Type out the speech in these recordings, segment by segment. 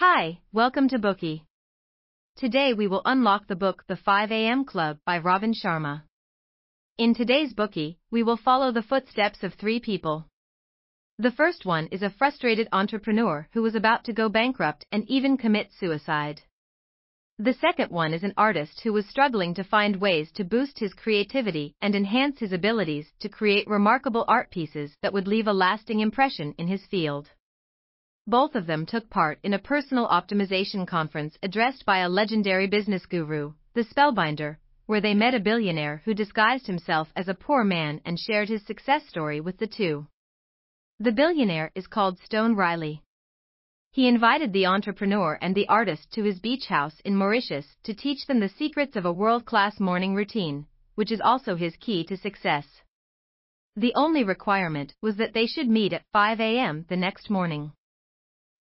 Hi, welcome to Bookey. Today we will unlock the book The 5 a.m. Club by Robin Sharma. In today's Bookey, we will follow the footsteps of three people. The first one is a frustrated entrepreneur who was about to go bankrupt and even commit suicide. The second one is an artist who was struggling to find ways to boost his creativity and enhance his abilities to create remarkable art pieces that would leave a lasting impression in his field. Both of them took part in a personal optimization conference addressed by a legendary business guru, the Spellbinder, where they met a billionaire who disguised himself as a poor man and shared his success story with the two. The billionaire is called Stone Riley. He invited the entrepreneur and the artist to his beach house in Mauritius to teach them the secrets of a world-class morning routine, which is also his key to success. The only requirement was that they should meet at 5 a.m. the next morning.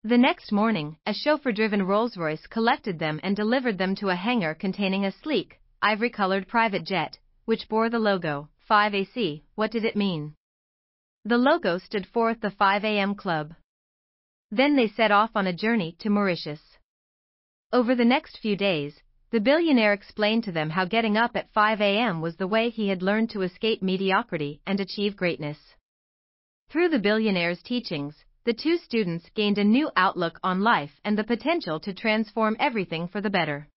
The next morning, a chauffeur-driven Rolls-Royce collected them and delivered them to a hangar containing a sleek, ivory-colored private jet, which bore the logo, 5AC. What did it mean? The logo stood for the 5 a.m. Club. Then they set off on a journey to Mauritius. Over the next few days, the billionaire explained to them how getting up at 5 a.m. was the way he had learned to escape mediocrity and achieve greatness. Through the billionaire's teachings, the two students gained a new outlook on life and the potential to transform everything for the better.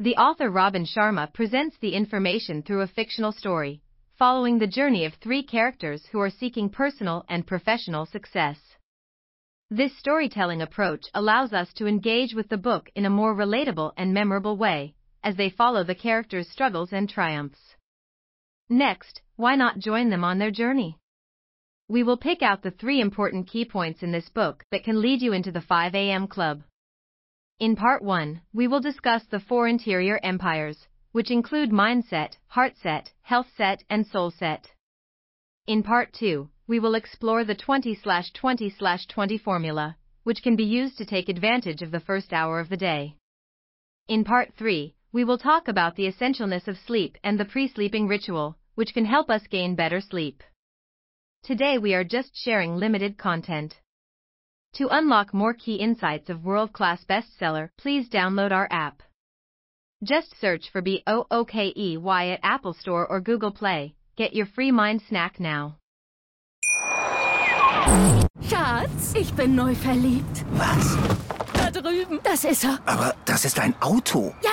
The author Robin Sharma presents the information through a fictional story, following the journey of three characters who are seeking personal and professional success. This storytelling approach allows us to engage with the book in a more relatable and memorable way, as they follow the characters' struggles and triumphs. Next, why not join them on their journey? We will pick out the three important key points in this book that can lead you into the 5 a.m. club. In part 1, we will discuss the four interior empires, which include mindset, heartset, healthset, and soulset. In part 2, we will explore the 20/20/20 formula, which can be used to take advantage of the first hour of the day. In part 3, we will talk about the essentialness of sleep and the pre-sleeping ritual, which can help us gain better sleep. Today we are just sharing limited content. To unlock more key insights of world-class bestseller, please download our app. Just search for B-O-O-K-E-Y at Apple Store or Google Play. Get your free mind snack now. Schatz, ich bin neu verliebt. Was? Da drüben. Das ist er. Aber das ist ein Auto. Ja,